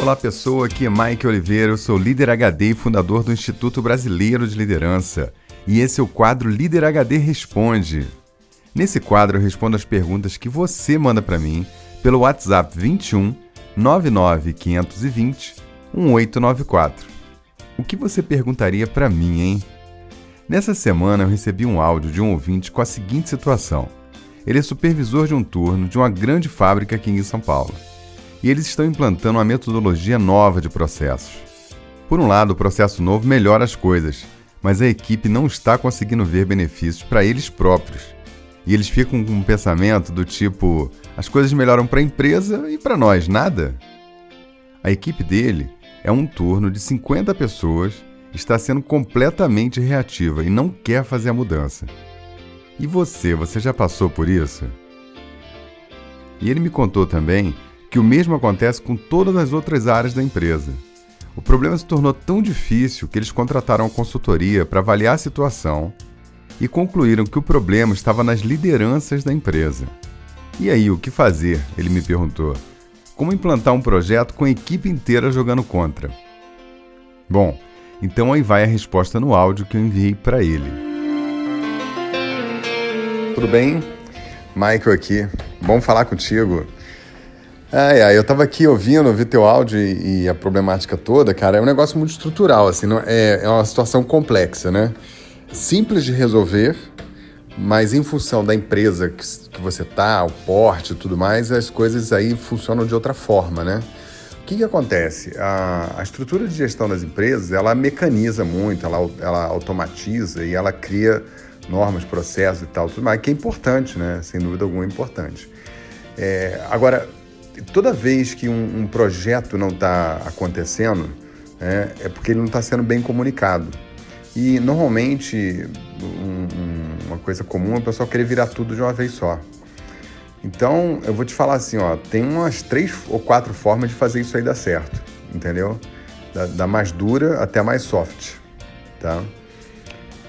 Olá pessoa, aqui é Mike Oliveira, eu sou líder HD e fundador do Instituto Brasileiro de Liderança. E esse é o quadro Líder HD Responde. Nesse quadro eu respondo as perguntas que você manda para mim pelo WhatsApp 21 99 520 1894. O que você perguntaria para mim, hein? Nessa semana eu recebi um áudio de um ouvinte com a seguinte situação. Ele é supervisor de um turno de uma grande fábrica aqui em São Paulo. E eles estão implantando uma metodologia nova de processos. Por um lado, o processo novo melhora as coisas, mas a equipe não está conseguindo ver benefícios para eles próprios. E eles ficam com um pensamento do tipo: as coisas melhoram para a empresa e para nós nada? A equipe dele é um turno de 50 pessoas está sendo completamente reativa e não quer fazer a mudança. E você, você já passou por isso? E ele me contou também que o mesmo acontece com todas as outras áreas da empresa. O problema se tornou tão difícil que eles contrataram consultoria para avaliar a situação e concluíram que o problema estava nas lideranças da empresa. E aí, o que fazer? Ele me perguntou. Como implantar um projeto com a equipe inteira jogando contra? Bom, então aí vai a resposta no áudio que eu enviei para ele. Tudo bem? Michael aqui. Bom falar contigo. Ai, ai, eu tava aqui ouvindo, ouvi teu áudio e, e, a problemática toda, cara, é um negócio muito estrutural, assim, não, é, é uma situação complexa, né? Simples de resolver, mas em função da empresa que, que você tá, o porte e tudo mais, as coisas aí funcionam de outra forma, né? que, que acontece? A, a, estrutura de gestão das empresas, ela mecaniza muito, ela, ela automatiza e ela cria normas, processos e tal, tudo mais, que é importante, né? Sem dúvida alguma é importante. É, agora, toda vez que um, um projeto não está acontecendo, é, é, porque ele não está sendo bem comunicado. E, normalmente, um, uma coisa comum é o pessoal querer virar tudo de uma vez só. Então, eu vou te falar assim, ó, tem umas três ou quatro formas de fazer isso aí dar certo, entendeu? Da, da mais dura até a mais soft, tá?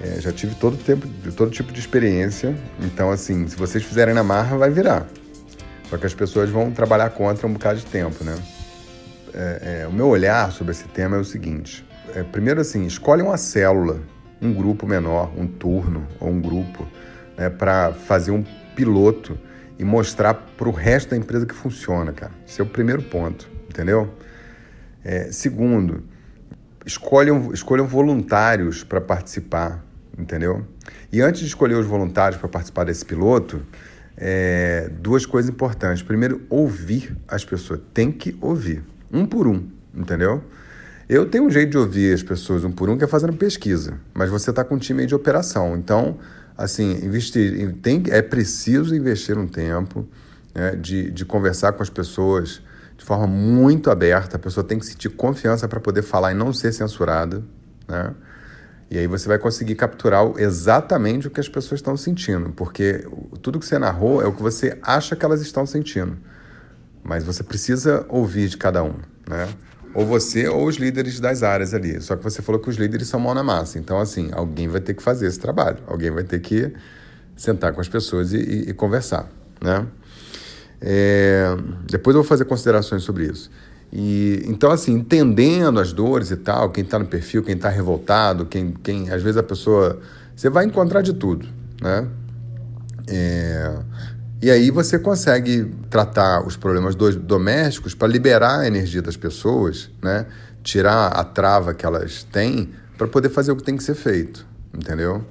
É, já tive todo tempo, todo tipo de experiência, então assim, se vocês fizerem na marra, vai virar. Só que as pessoas vão trabalhar contra um bocado de tempo, né? É, é, o meu olhar sobre esse tema é o seguinte: é, primeiro assim, escolhe uma célula, um grupo menor, um turno ou um grupo, né, para fazer um piloto e mostrar para o resto da empresa que funciona, cara. Esse é o primeiro ponto, entendeu? É, segundo, escolham, escolham voluntários para participar, entendeu? E antes de escolher os voluntários para participar desse piloto, é, duas coisas importantes. Primeiro, ouvir as pessoas. Tem que ouvir, um por um, entendeu? Eu tenho um jeito de ouvir as pessoas um por um que é fazendo pesquisa, mas você está com um time de operação. Então, assim, investir, tem, é preciso investir um tempo né, de, de conversar com as pessoas de forma muito aberta. A pessoa tem que sentir confiança para poder falar e não ser censurada, né? E aí você vai conseguir capturar exatamente o que as pessoas estão sentindo, porque tudo que você narrou é o que você acha que elas estão sentindo. Mas você precisa ouvir de cada um, né? Ou você ou os líderes das áreas ali. Só que você falou que os líderes são mão na massa. Então, assim, alguém vai ter que fazer esse trabalho. Alguém vai ter que sentar com as pessoas e, e, e conversar, né? É, depois eu vou fazer considerações sobre isso. E, então, assim, entendendo as dores e tal, quem está no perfil, quem está revoltado, quem, quem, às vezes a pessoa... Você vai encontrar de tudo, né? É, e aí você consegue tratar os problemas domésticos para liberar a energia das pessoas, né? tirar a trava que elas têm para poder fazer o que tem que ser feito, entendeu?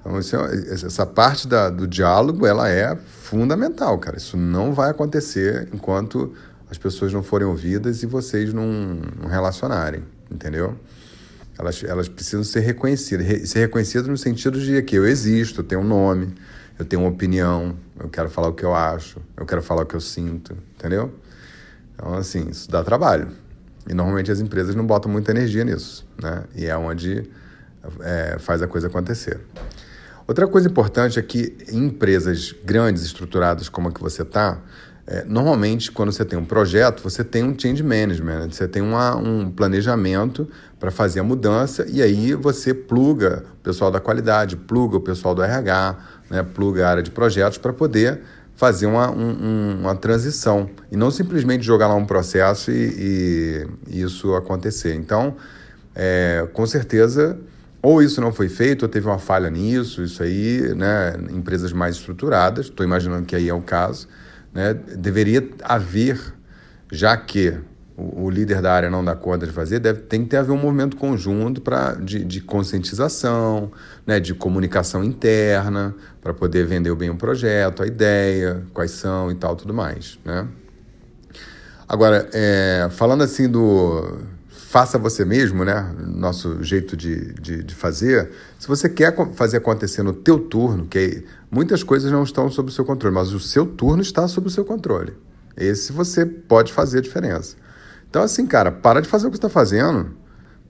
Então, é, essa parte da, do diálogo ela é fundamental, cara. Isso não vai acontecer enquanto as pessoas não forem ouvidas e vocês não, não relacionarem, entendeu? Elas, elas precisam ser reconhecidas. Ser reconhecidas no sentido de que eu existo, eu tenho um nome, eu tenho uma opinião, eu quero falar o que eu acho, eu quero falar o que eu sinto, entendeu? Então, assim, isso dá trabalho. E normalmente as empresas não botam muita energia nisso, né? E é onde é, faz a coisa acontecer. Outra coisa importante é que em empresas grandes, estruturadas como a que você está, é, normalmente quando você tem um projeto, você tem um change management, né? você tem uma, um planejamento para fazer a mudança e aí você pluga o pessoal da qualidade, pluga o pessoal do RH, né, pluga a área de projetos para poder fazer uma, um, uma transição e não simplesmente jogar lá um processo e, e isso acontecer. Então, é, com certeza, ou isso não foi feito, ou teve uma falha nisso, isso aí, né, empresas mais estruturadas, estou imaginando que aí é o caso, né, deveria haver, já que o, o, líder da área não dá conta de fazer, deve, tem que ter haver um movimento conjunto pra, de, de conscientização, né, de comunicação interna, para poder vender bem o projeto, a ideia, quais são e tal, tudo mais. Né? Agora, é, falando assim do faça você mesmo, né? Nosso jeito de, de, de, fazer. Se você quer fazer acontecer no teu turno, que muitas coisas não estão sob o seu controle, mas o seu turno está sob o seu controle. Esse você pode fazer a diferença. Então, assim, cara, para de fazer o que você está fazendo.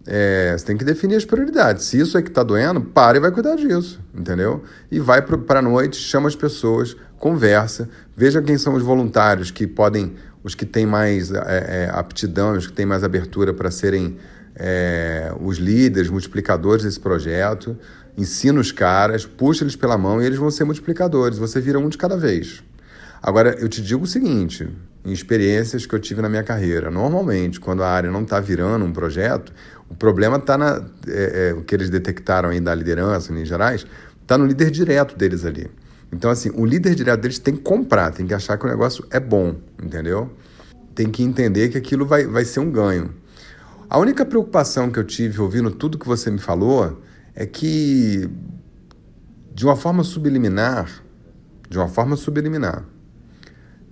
É, você tem que definir as prioridades. Se isso é que está doendo, para e vai cuidar disso, entendeu? E vai para a noite, chama as pessoas, conversa, veja quem são os voluntários que podem, os que têm mais é, é, aptidão, os que têm mais abertura para serem é, os líderes, multiplicadores desse projeto. Ensina os caras, puxa eles pela mão e eles vão ser multiplicadores. Você vira um de cada vez. Agora, eu te digo o seguinte: em experiências que eu tive na minha carreira. Normalmente, quando a área não está virando um projeto, o problema está na. É, é, o que eles detectaram aí da liderança, em gerais, está no líder direto deles ali. Então, assim, o líder direto deles tem que comprar, tem que achar que o negócio é bom, entendeu? Tem que entender que aquilo vai, vai ser um ganho. A única preocupação que eu tive ouvindo tudo que você me falou é que, de uma forma subliminar, de uma forma subliminar,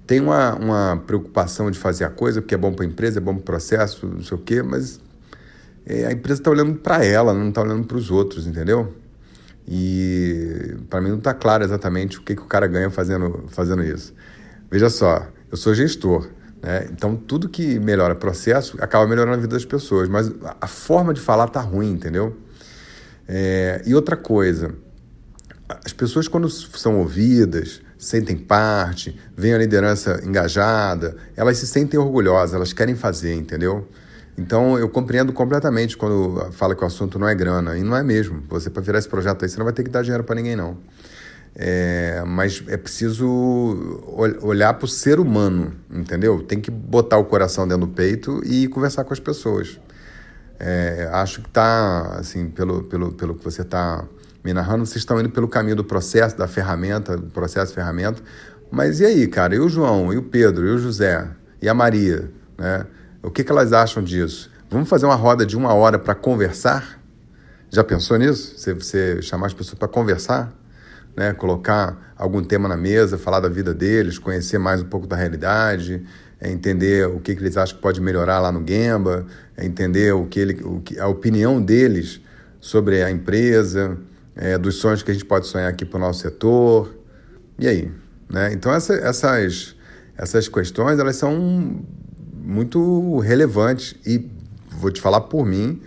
tem uma, uma preocupação de fazer a coisa, porque é bom para a empresa, é bom para o processo, não sei o quê, mas é, a empresa está olhando para ela, não está olhando para os outros, entendeu? E para mim não está claro exatamente o que, que o cara ganha fazendo, fazendo isso. Veja só, eu sou gestor, né? então tudo que melhora processo acaba melhorando a vida das pessoas, mas a forma de falar tá ruim, entendeu? É, e outra coisa, as pessoas quando são ouvidas, sentem parte, veem a liderança engajada, elas se sentem orgulhosas, elas querem fazer, entendeu? Então eu compreendo completamente quando fala que o assunto não é grana, e não é mesmo. Você, para virar esse projeto aí, você não vai ter que dar dinheiro para ninguém, não. É, mas é preciso olhar para o ser humano, entendeu? Tem que botar o coração dentro do peito e conversar com as pessoas. É, acho que está, assim, pelo, pelo, pelo que você está me narrando, vocês estão indo pelo caminho do processo, da ferramenta, do processo ferramenta. Mas e aí, cara? E o João, e o Pedro, e o José, e a Maria, né? O que, que elas acham disso? Vamos fazer uma roda de uma hora para conversar? Já pensou nisso? Você, você chamar as pessoas para conversar? Né? Colocar algum tema na mesa, falar da vida deles, conhecer mais um pouco da realidade, é entender o que, que eles acham que pode melhorar lá no Gemba, é entender o que, ele, o que a opinião deles sobre a empresa, é, dos sonhos que a gente pode sonhar aqui para o nosso setor. E aí? Né? Então, essa, essas, essas questões elas são muito relevantes e vou te falar por mim,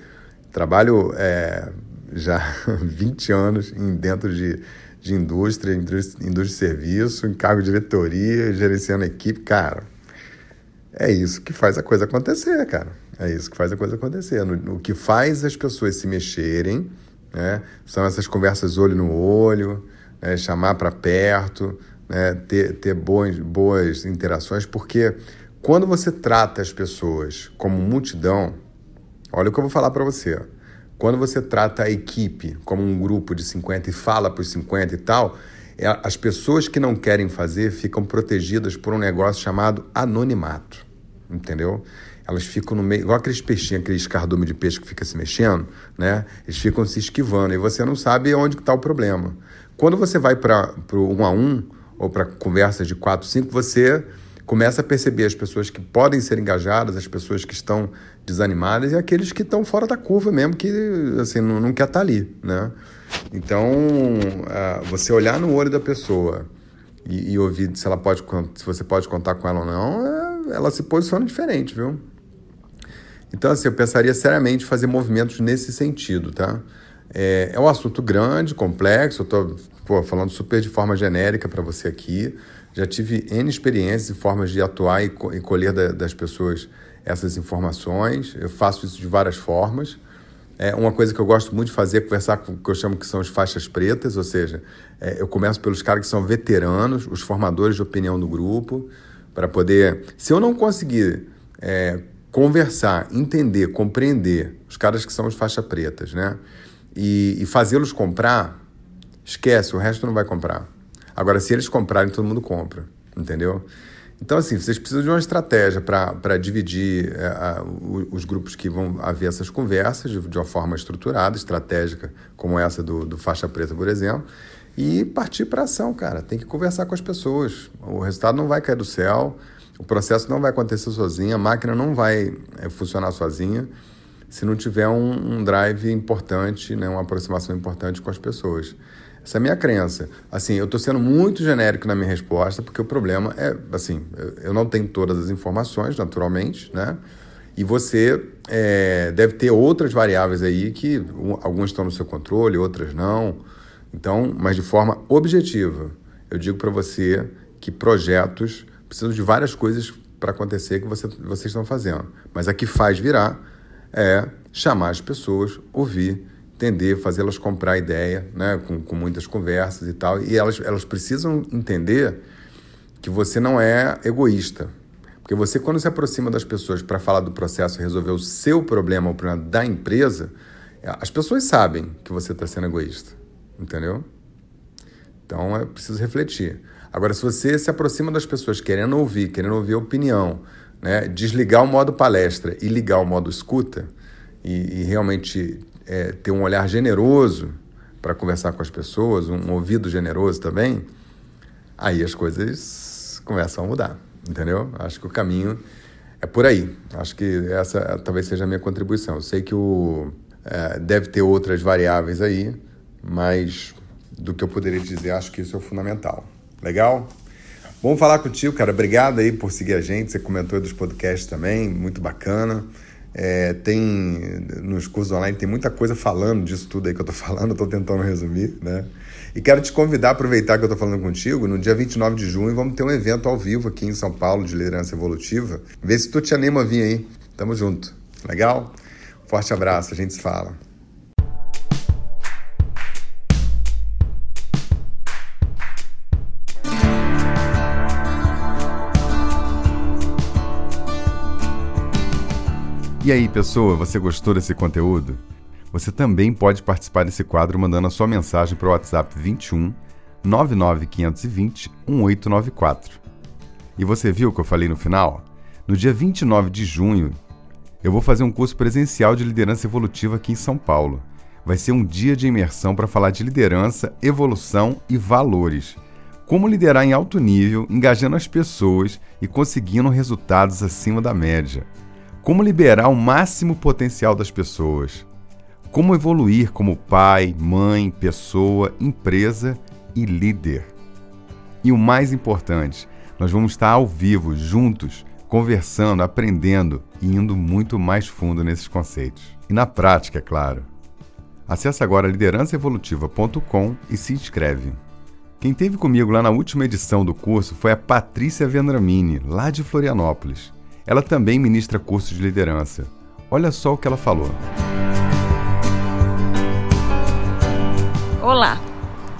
trabalho é, já 20 anos dentro de, de indústria, indústria, indústria de serviço, em cargo de diretoria, gerenciando equipe, cara. É isso que faz a coisa acontecer, cara. É isso que faz a coisa acontecer. O que faz as pessoas se mexerem né? São essas conversas olho no olho, né? chamar para perto, né? ter, ter boas, boas interações, porque quando você trata as pessoas como multidão, olha o que eu vou falar para você. Quando você trata a equipe como um grupo de 50 e fala para os 50 e tal, é, as pessoas que não querem fazer ficam protegidas por um negócio chamado anonimato, entendeu? elas ficam no meio, igual aqueles peixinhos, aqueles cardume de peixe que fica se mexendo, né? Eles ficam se esquivando e você não sabe onde está o problema. Quando você vai para o um a um ou para conversas de quatro, cinco, você começa a perceber as pessoas que podem ser engajadas, as pessoas que estão desanimadas e aqueles que estão fora da curva mesmo, que assim, não, não quer estar tá ali, né? Então, uh, você olhar no olho da pessoa e, e, ouvir se ela pode, se você pode contar com ela ou não, é, ela se posiciona diferente, viu? Então, assim, eu pensaria seriamente fazer movimentos nesse sentido, tá? É, é um assunto grande, complexo, eu estou falando super de forma genérica para você aqui. Já tive N experiências e formas de atuar e, co e colher da, das pessoas essas informações. Eu faço isso de várias formas. É, uma coisa que eu gosto muito de fazer é conversar com o que eu chamo que são as faixas pretas, ou seja, é, eu começo pelos caras que são veteranos, os formadores de opinião do grupo, para poder. Se eu não conseguir é, conversar, entender, compreender os caras que são os faixa pretas, né? E, e fazê-los comprar, esquece, o resto não vai comprar. Agora, se eles comprarem, todo mundo compra, entendeu? Então, assim, vocês precisam de uma estratégia para dividir é, a, os grupos que vão haver essas conversas de, de, uma forma estruturada, estratégica, como essa do, do Faixa Preta, por exemplo, e partir para ação, cara. Tem que conversar com as pessoas. O resultado não vai cair do céu, o processo não vai acontecer sozinho, a máquina não vai é, funcionar sozinha se não tiver um, um drive importante, né, uma aproximação importante com as pessoas. Essa é a minha crença. Assim, eu estou sendo muito genérico na minha resposta, porque o problema é, assim, eu não tenho todas as informações, naturalmente, né? E você é, deve ter outras variáveis aí que um, algumas estão no seu controle, outras não. Então, mas de forma objetiva, eu digo para você que projetos precisam de várias coisas para acontecer que você, vocês estão fazendo. Mas a que faz virar é chamar as pessoas, ouvir entender, fazê-las comprar a ideia, né, com, com muitas conversas e tal. E elas, elas precisam entender que você não é egoísta. Porque você, quando se aproxima das pessoas para falar do processo resolver o seu problema, o problema da empresa, as pessoas sabem que você está sendo egoísta. Entendeu? Então é preciso refletir. Agora, se você se aproxima das pessoas querendo ouvir, querendo ouvir a opinião, né, desligar o modo palestra e ligar o modo escuta, e, e realmente é, ter um olhar generoso para conversar com as pessoas, um ouvido generoso também, aí as coisas começam a mudar, entendeu? Acho que o caminho é por aí. Acho que essa talvez seja a minha contribuição. Eu sei que o, é, deve ter outras variáveis aí, mas do que eu poderia dizer, acho que isso é fundamental. Legal? Bom falar contigo, cara. Obrigado aí por seguir a gente. Você comentou dos podcasts também, muito bacana. É, tem nos cursos online tem muita coisa falando disso tudo aí que eu estou falando, estou tentando resumir, né? E quero te convidar aproveitar que eu estou falando contigo. No dia 29 de junho vamos ter um evento ao vivo aqui em São Paulo de liderança evolutiva. Vê se tu te anima a vir aí. Tamo junto. Legal? Forte abraço, a gente se fala. E aí, pessoa, você gostou desse conteúdo? Você também pode participar desse quadro mandando a sua mensagem para o WhatsApp 21 99520 1894. E você viu o que eu falei no final? No dia 29 de junho, eu vou fazer um curso presencial de liderança evolutiva aqui em São Paulo. Vai ser um dia de imersão para falar de liderança, evolução e valores. Como liderar em alto nível, engajando as pessoas e conseguindo resultados acima da média. Como liberar o máximo potencial das pessoas? Como evoluir como pai, mãe, pessoa, empresa e líder? E o mais importante, nós vamos estar ao vivo, juntos, conversando, aprendendo e indo muito mais fundo nesses conceitos. E na prática, é claro. Acesse agora liderançaevolutiva.com e se inscreve. Quem teve comigo lá na última edição do curso foi a Patrícia Vendramini, lá de Florianópolis. Ela também ministra cursos de liderança. Olha só o que ela falou. Olá,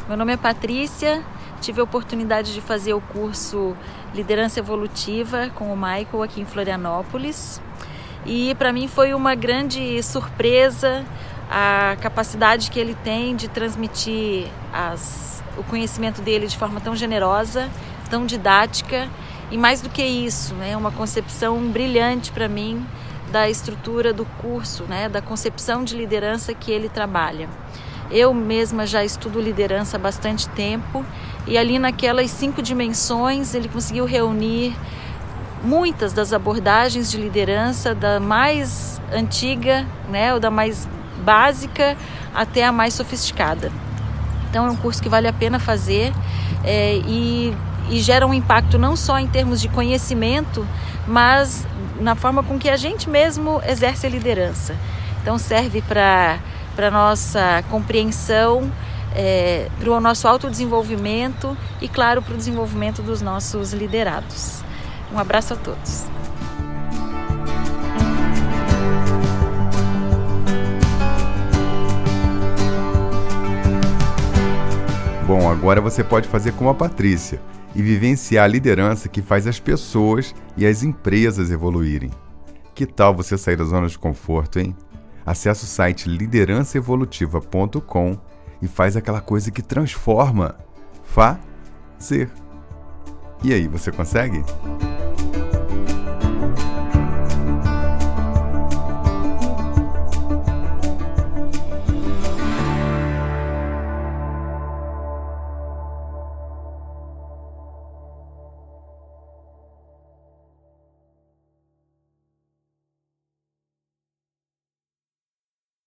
meu nome é Patrícia. Tive a oportunidade de fazer o curso Liderança Evolutiva com o Michael aqui em Florianópolis. E para mim foi uma grande surpresa a capacidade que ele tem de transmitir as, o conhecimento dele de forma tão generosa, tão didática e mais do que isso, é né, uma concepção brilhante para mim da estrutura do curso, né, da concepção de liderança que ele trabalha. Eu mesma já estudo liderança há bastante tempo e ali naquelas cinco dimensões ele conseguiu reunir muitas das abordagens de liderança, da mais antiga, né, ou da mais básica até a mais sofisticada. Então é um curso que vale a pena fazer é, e e gera um impacto não só em termos de conhecimento, mas na forma com que a gente mesmo exerce a liderança. Então serve para para nossa compreensão, é, para o nosso autodesenvolvimento e, claro, para o desenvolvimento dos nossos liderados. Um abraço a todos. Bom, agora você pode fazer como a Patrícia e vivenciar a liderança que faz as pessoas e as empresas evoluírem. Que tal você sair da zona de conforto, hein? Acesse o site liderançaevolutiva.com e faz aquela coisa que transforma. Fazer. E aí, você consegue?